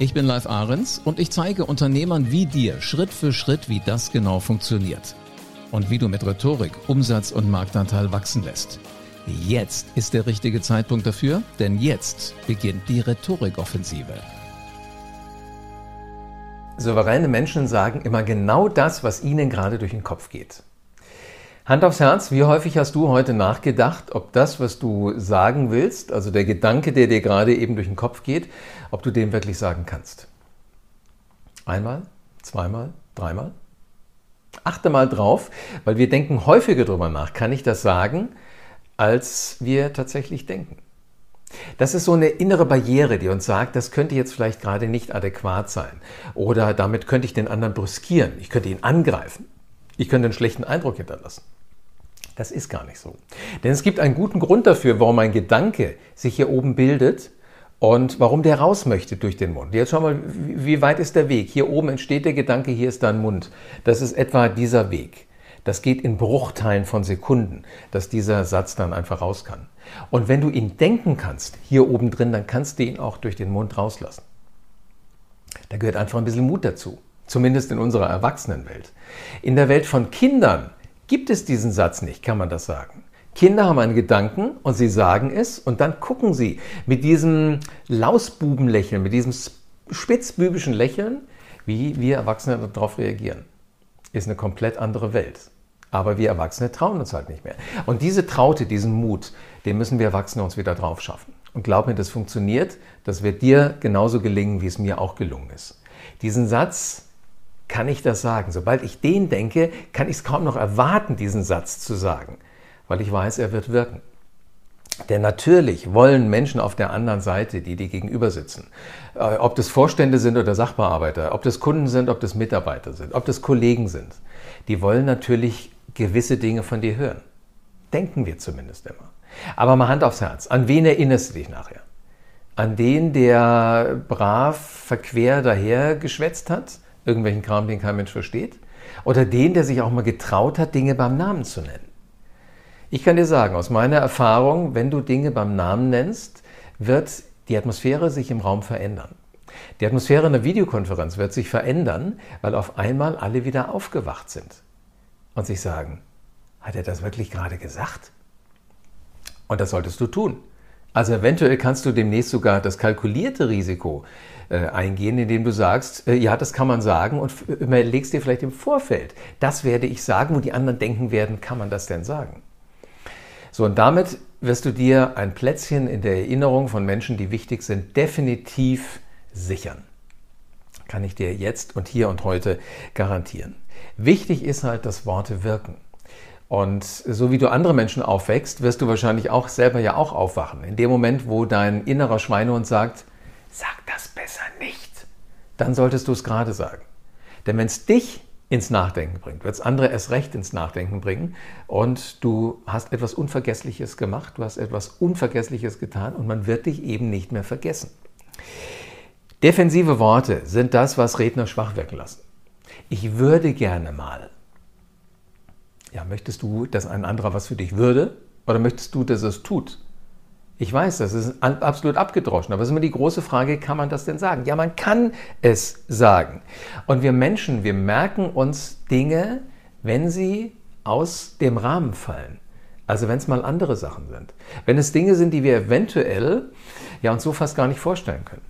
Ich bin Live Ahrens und ich zeige Unternehmern wie dir Schritt für Schritt, wie das genau funktioniert. Und wie du mit Rhetorik Umsatz und Marktanteil wachsen lässt. Jetzt ist der richtige Zeitpunkt dafür, denn jetzt beginnt die Rhetorikoffensive. Souveräne Menschen sagen immer genau das, was ihnen gerade durch den Kopf geht. Hand aufs Herz, wie häufig hast du heute nachgedacht, ob das, was du sagen willst, also der Gedanke, der dir gerade eben durch den Kopf geht, ob du den wirklich sagen kannst? Einmal, zweimal, dreimal? Achte mal drauf, weil wir denken häufiger darüber nach, kann ich das sagen, als wir tatsächlich denken. Das ist so eine innere Barriere, die uns sagt, das könnte jetzt vielleicht gerade nicht adäquat sein. Oder damit könnte ich den anderen brüskieren. Ich könnte ihn angreifen. Ich könnte einen schlechten Eindruck hinterlassen. Das ist gar nicht so. Denn es gibt einen guten Grund dafür, warum ein Gedanke sich hier oben bildet und warum der raus möchte durch den Mund. Jetzt schau mal, wie weit ist der Weg? Hier oben entsteht der Gedanke, hier ist dein Mund. Das ist etwa dieser Weg. Das geht in Bruchteilen von Sekunden, dass dieser Satz dann einfach raus kann. Und wenn du ihn denken kannst, hier oben drin, dann kannst du ihn auch durch den Mund rauslassen. Da gehört einfach ein bisschen Mut dazu. Zumindest in unserer Erwachsenenwelt. In der Welt von Kindern gibt es diesen Satz nicht, kann man das sagen. Kinder haben einen Gedanken und sie sagen es und dann gucken sie mit diesem Lausbubenlächeln, mit diesem spitzbübischen Lächeln, wie wir Erwachsene darauf reagieren. Ist eine komplett andere Welt. Aber wir Erwachsene trauen uns halt nicht mehr. Und diese Traute, diesen Mut, den müssen wir Erwachsene uns wieder drauf schaffen. Und glaub mir, das funktioniert. Das wird dir genauso gelingen, wie es mir auch gelungen ist. Diesen Satz kann ich das sagen. Sobald ich den denke, kann ich es kaum noch erwarten, diesen Satz zu sagen, weil ich weiß, er wird wirken. Denn natürlich wollen Menschen auf der anderen Seite, die dir gegenüber sitzen, äh, ob das Vorstände sind oder Sachbearbeiter, ob das Kunden sind, ob das Mitarbeiter sind, ob das Kollegen sind, die wollen natürlich gewisse Dinge von dir hören. Denken wir zumindest immer. Aber mal Hand aufs Herz. An wen erinnerst du dich nachher? An den, der brav verquer daher geschwätzt hat? Irgendwelchen Kram, den kein Mensch versteht. Oder den, der sich auch mal getraut hat, Dinge beim Namen zu nennen. Ich kann dir sagen, aus meiner Erfahrung, wenn du Dinge beim Namen nennst, wird die Atmosphäre sich im Raum verändern. Die Atmosphäre in der Videokonferenz wird sich verändern, weil auf einmal alle wieder aufgewacht sind und sich sagen, hat er das wirklich gerade gesagt? Und das solltest du tun. Also eventuell kannst du demnächst sogar das kalkulierte Risiko äh, eingehen, indem du sagst, äh, ja, das kann man sagen und überlegst dir vielleicht im Vorfeld, das werde ich sagen, wo die anderen denken werden, kann man das denn sagen? So, und damit wirst du dir ein Plätzchen in der Erinnerung von Menschen, die wichtig sind, definitiv sichern. Kann ich dir jetzt und hier und heute garantieren. Wichtig ist halt, dass Worte wirken. Und so wie du andere Menschen aufwächst, wirst du wahrscheinlich auch selber ja auch aufwachen. In dem Moment, wo dein innerer Schweinehund sagt, sag das besser nicht, dann solltest du es gerade sagen. Denn wenn es dich ins Nachdenken bringt, wird es andere erst recht ins Nachdenken bringen und du hast etwas Unvergessliches gemacht, du hast etwas Unvergessliches getan und man wird dich eben nicht mehr vergessen. Defensive Worte sind das, was Redner schwach wirken lassen. Ich würde gerne mal ja, möchtest du, dass ein anderer was für dich würde oder möchtest du, dass er es tut? Ich weiß, das ist absolut abgedroschen, aber es ist immer die große Frage, kann man das denn sagen? Ja, man kann es sagen. Und wir Menschen, wir merken uns Dinge, wenn sie aus dem Rahmen fallen. Also wenn es mal andere Sachen sind. Wenn es Dinge sind, die wir eventuell ja uns so fast gar nicht vorstellen können.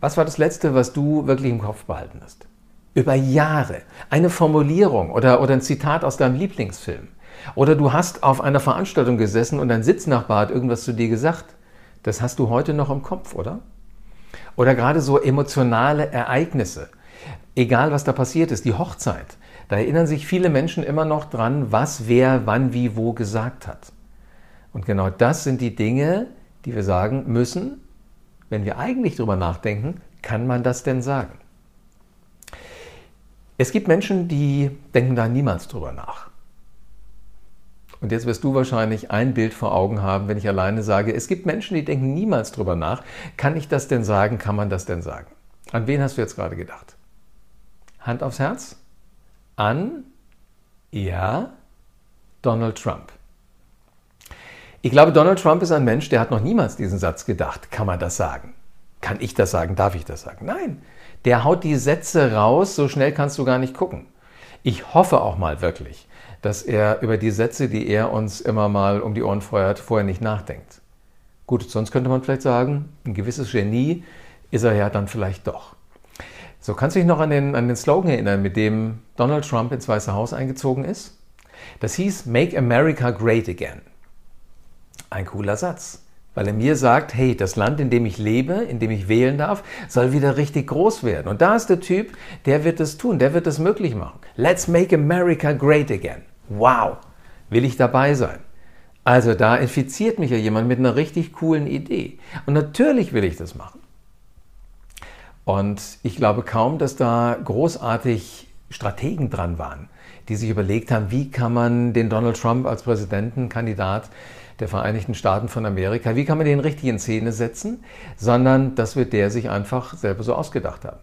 Was war das Letzte, was du wirklich im Kopf behalten hast? Über Jahre eine Formulierung oder, oder ein Zitat aus deinem Lieblingsfilm. Oder du hast auf einer Veranstaltung gesessen und dein Sitznachbar hat irgendwas zu dir gesagt. Das hast du heute noch im Kopf, oder? Oder gerade so emotionale Ereignisse. Egal, was da passiert ist, die Hochzeit. Da erinnern sich viele Menschen immer noch dran, was wer wann wie wo gesagt hat. Und genau das sind die Dinge, die wir sagen müssen, wenn wir eigentlich drüber nachdenken, Kann man das denn sagen? Es gibt Menschen, die denken da niemals drüber nach. Und jetzt wirst du wahrscheinlich ein Bild vor Augen haben, wenn ich alleine sage, es gibt Menschen, die denken niemals drüber nach. Kann ich das denn sagen? Kann man das denn sagen? An wen hast du jetzt gerade gedacht? Hand aufs Herz? An, ja, Donald Trump. Ich glaube, Donald Trump ist ein Mensch, der hat noch niemals diesen Satz gedacht. Kann man das sagen? Kann ich das sagen? Darf ich das sagen? Nein, der haut die Sätze raus, so schnell kannst du gar nicht gucken. Ich hoffe auch mal wirklich, dass er über die Sätze, die er uns immer mal um die Ohren feuert, vorher nicht nachdenkt. Gut, sonst könnte man vielleicht sagen, ein gewisses Genie ist er ja dann vielleicht doch. So, kannst du dich noch an den, an den Slogan erinnern, mit dem Donald Trump ins Weiße Haus eingezogen ist? Das hieß Make America Great Again. Ein cooler Satz, weil er mir sagt, hey, das Land, in dem ich lebe, in dem ich wählen darf, soll wieder richtig groß werden. Und da ist der Typ, der wird es tun, der wird es möglich machen. Let's make America great again. Wow, will ich dabei sein. Also da infiziert mich ja jemand mit einer richtig coolen Idee. Und natürlich will ich das machen. Und ich glaube kaum, dass da großartig Strategen dran waren, die sich überlegt haben, wie kann man den Donald Trump als Präsidentenkandidat der Vereinigten Staaten von Amerika, wie kann man den richtig in Szene setzen, sondern das wird der sich einfach selber so ausgedacht haben.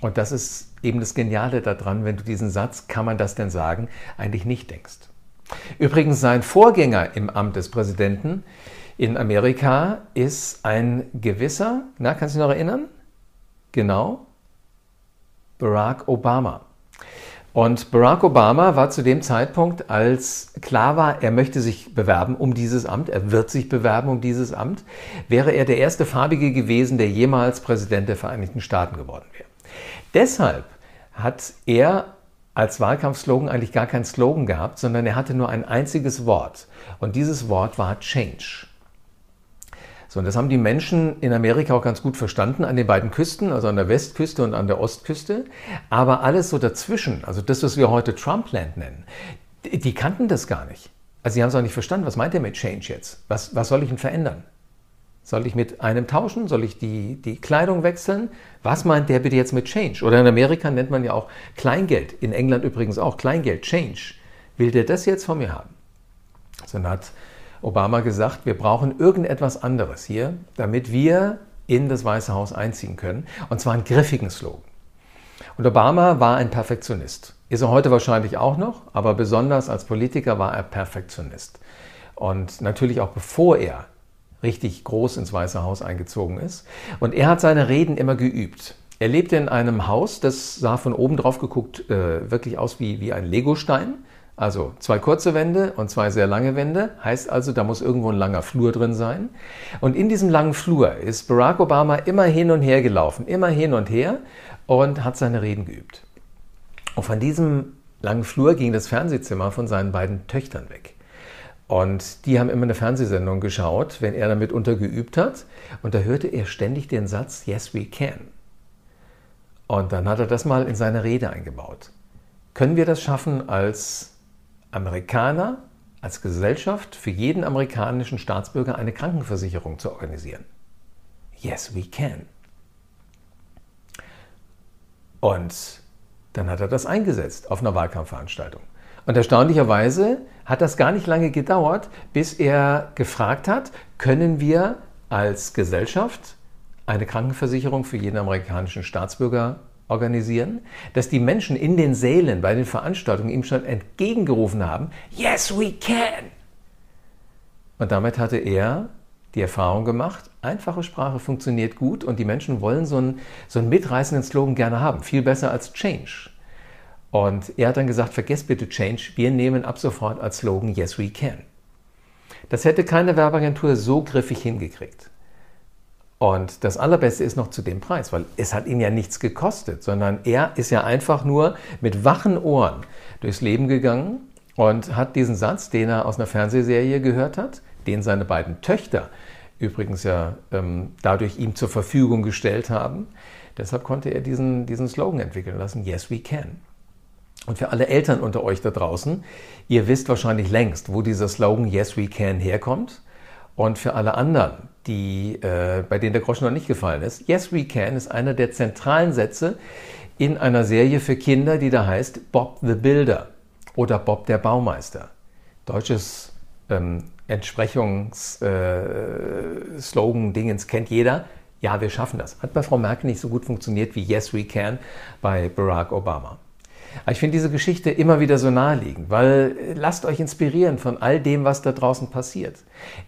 Und das ist eben das Geniale daran, wenn du diesen Satz, kann man das denn sagen, eigentlich nicht denkst. Übrigens, sein Vorgänger im Amt des Präsidenten in Amerika ist ein gewisser, na, kannst du dich noch erinnern? Genau, Barack Obama. Und Barack Obama war zu dem Zeitpunkt, als klar war, er möchte sich bewerben um dieses Amt, er wird sich bewerben um dieses Amt, wäre er der erste Farbige gewesen, der jemals Präsident der Vereinigten Staaten geworden wäre. Deshalb hat er als Wahlkampfslogan eigentlich gar keinen Slogan gehabt, sondern er hatte nur ein einziges Wort. Und dieses Wort war Change. So, und das haben die Menschen in Amerika auch ganz gut verstanden an den beiden Küsten, also an der Westküste und an der Ostküste. Aber alles so dazwischen, also das, was wir heute Trumpland nennen, die, die kannten das gar nicht. Also sie haben es auch nicht verstanden. Was meint er mit Change jetzt? Was, was soll ich denn verändern? Soll ich mit einem tauschen? Soll ich die, die Kleidung wechseln? Was meint der bitte jetzt mit Change? Oder in Amerika nennt man ja auch Kleingeld. In England übrigens auch Kleingeld, Change. Will der das jetzt von mir haben? So, dann hat Obama gesagt, wir brauchen irgendetwas anderes hier, damit wir in das Weiße Haus einziehen können. Und zwar einen griffigen Slogan. Und Obama war ein Perfektionist. Ist er heute wahrscheinlich auch noch, aber besonders als Politiker war er Perfektionist. Und natürlich auch bevor er richtig groß ins Weiße Haus eingezogen ist. Und er hat seine Reden immer geübt. Er lebte in einem Haus, das sah von oben drauf geguckt äh, wirklich aus wie, wie ein Legostein. Also zwei kurze Wände und zwei sehr lange Wände, heißt also, da muss irgendwo ein langer Flur drin sein. Und in diesem langen Flur ist Barack Obama immer hin und her gelaufen, immer hin und her und hat seine Reden geübt. Und von diesem langen Flur ging das Fernsehzimmer von seinen beiden Töchtern weg. Und die haben immer eine Fernsehsendung geschaut, wenn er damit untergeübt hat. Und da hörte er ständig den Satz, Yes, we can. Und dann hat er das mal in seine Rede eingebaut. Können wir das schaffen als Amerikaner als Gesellschaft für jeden amerikanischen Staatsbürger eine Krankenversicherung zu organisieren. Yes, we can. Und dann hat er das eingesetzt auf einer Wahlkampfveranstaltung. Und erstaunlicherweise hat das gar nicht lange gedauert, bis er gefragt hat, können wir als Gesellschaft eine Krankenversicherung für jeden amerikanischen Staatsbürger organisieren, dass die Menschen in den Sälen bei den Veranstaltungen ihm schon entgegengerufen haben, Yes, we can! Und damit hatte er die Erfahrung gemacht, einfache Sprache funktioniert gut und die Menschen wollen so einen, so einen mitreißenden Slogan gerne haben, viel besser als Change. Und er hat dann gesagt, vergesst bitte Change, wir nehmen ab sofort als Slogan Yes, we can. Das hätte keine Werbeagentur so griffig hingekriegt. Und das Allerbeste ist noch zu dem Preis, weil es hat ihn ja nichts gekostet, sondern er ist ja einfach nur mit wachen Ohren durchs Leben gegangen und hat diesen Satz, den er aus einer Fernsehserie gehört hat, den seine beiden Töchter übrigens ja ähm, dadurch ihm zur Verfügung gestellt haben. Deshalb konnte er diesen, diesen Slogan entwickeln lassen, Yes, we can. Und für alle Eltern unter euch da draußen, ihr wisst wahrscheinlich längst, wo dieser Slogan Yes, we can herkommt. Und für alle anderen, die, äh, bei denen der Groschen noch nicht gefallen ist, Yes We Can ist einer der zentralen Sätze in einer Serie für Kinder, die da heißt Bob the Builder oder Bob der Baumeister. Deutsches ähm, Entsprechungsslogan, äh, Dingens kennt jeder. Ja, wir schaffen das. Hat bei Frau Merkel nicht so gut funktioniert wie Yes We Can bei Barack Obama. Aber ich finde diese Geschichte immer wieder so naheliegend, weil äh, lasst euch inspirieren von all dem, was da draußen passiert.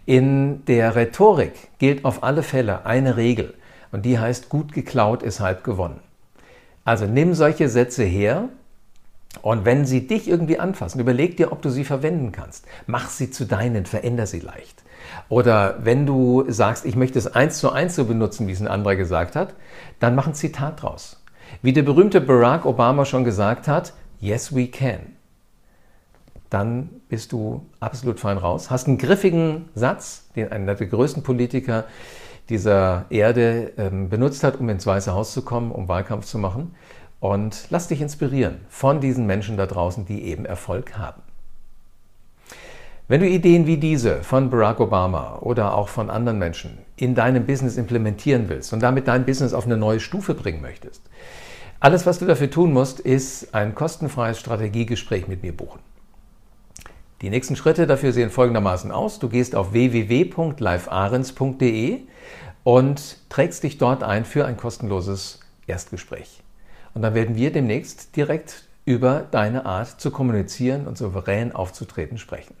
In der Rhetorik gilt auf alle Fälle eine Regel und die heißt, gut geklaut ist halb gewonnen. Also nimm solche Sätze her und wenn sie dich irgendwie anfassen, überleg dir, ob du sie verwenden kannst. Mach sie zu deinen, veränder sie leicht. Oder wenn du sagst, ich möchte es eins zu eins so benutzen, wie es ein anderer gesagt hat, dann mach ein Zitat draus. Wie der berühmte Barack Obama schon gesagt hat, yes we can. Dann bist du absolut fein raus. Hast einen griffigen Satz, den einer der größten Politiker dieser Erde ähm, benutzt hat, um ins Weiße Haus zu kommen, um Wahlkampf zu machen. Und lass dich inspirieren von diesen Menschen da draußen, die eben Erfolg haben. Wenn du Ideen wie diese von Barack Obama oder auch von anderen Menschen in deinem Business implementieren willst und damit dein Business auf eine neue Stufe bringen möchtest, alles, was du dafür tun musst, ist ein kostenfreies Strategiegespräch mit mir buchen. Die nächsten Schritte dafür sehen folgendermaßen aus. Du gehst auf www.livearens.de und trägst dich dort ein für ein kostenloses Erstgespräch. Und dann werden wir demnächst direkt über deine Art zu kommunizieren und souverän aufzutreten sprechen.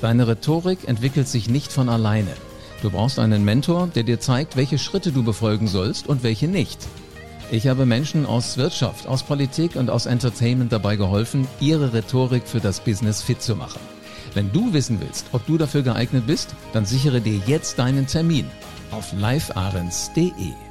Deine Rhetorik entwickelt sich nicht von alleine. Du brauchst einen Mentor, der dir zeigt, welche Schritte du befolgen sollst und welche nicht. Ich habe Menschen aus Wirtschaft, aus Politik und aus Entertainment dabei geholfen, ihre Rhetorik für das Business fit zu machen. Wenn du wissen willst, ob du dafür geeignet bist, dann sichere dir jetzt deinen Termin auf livearens.de.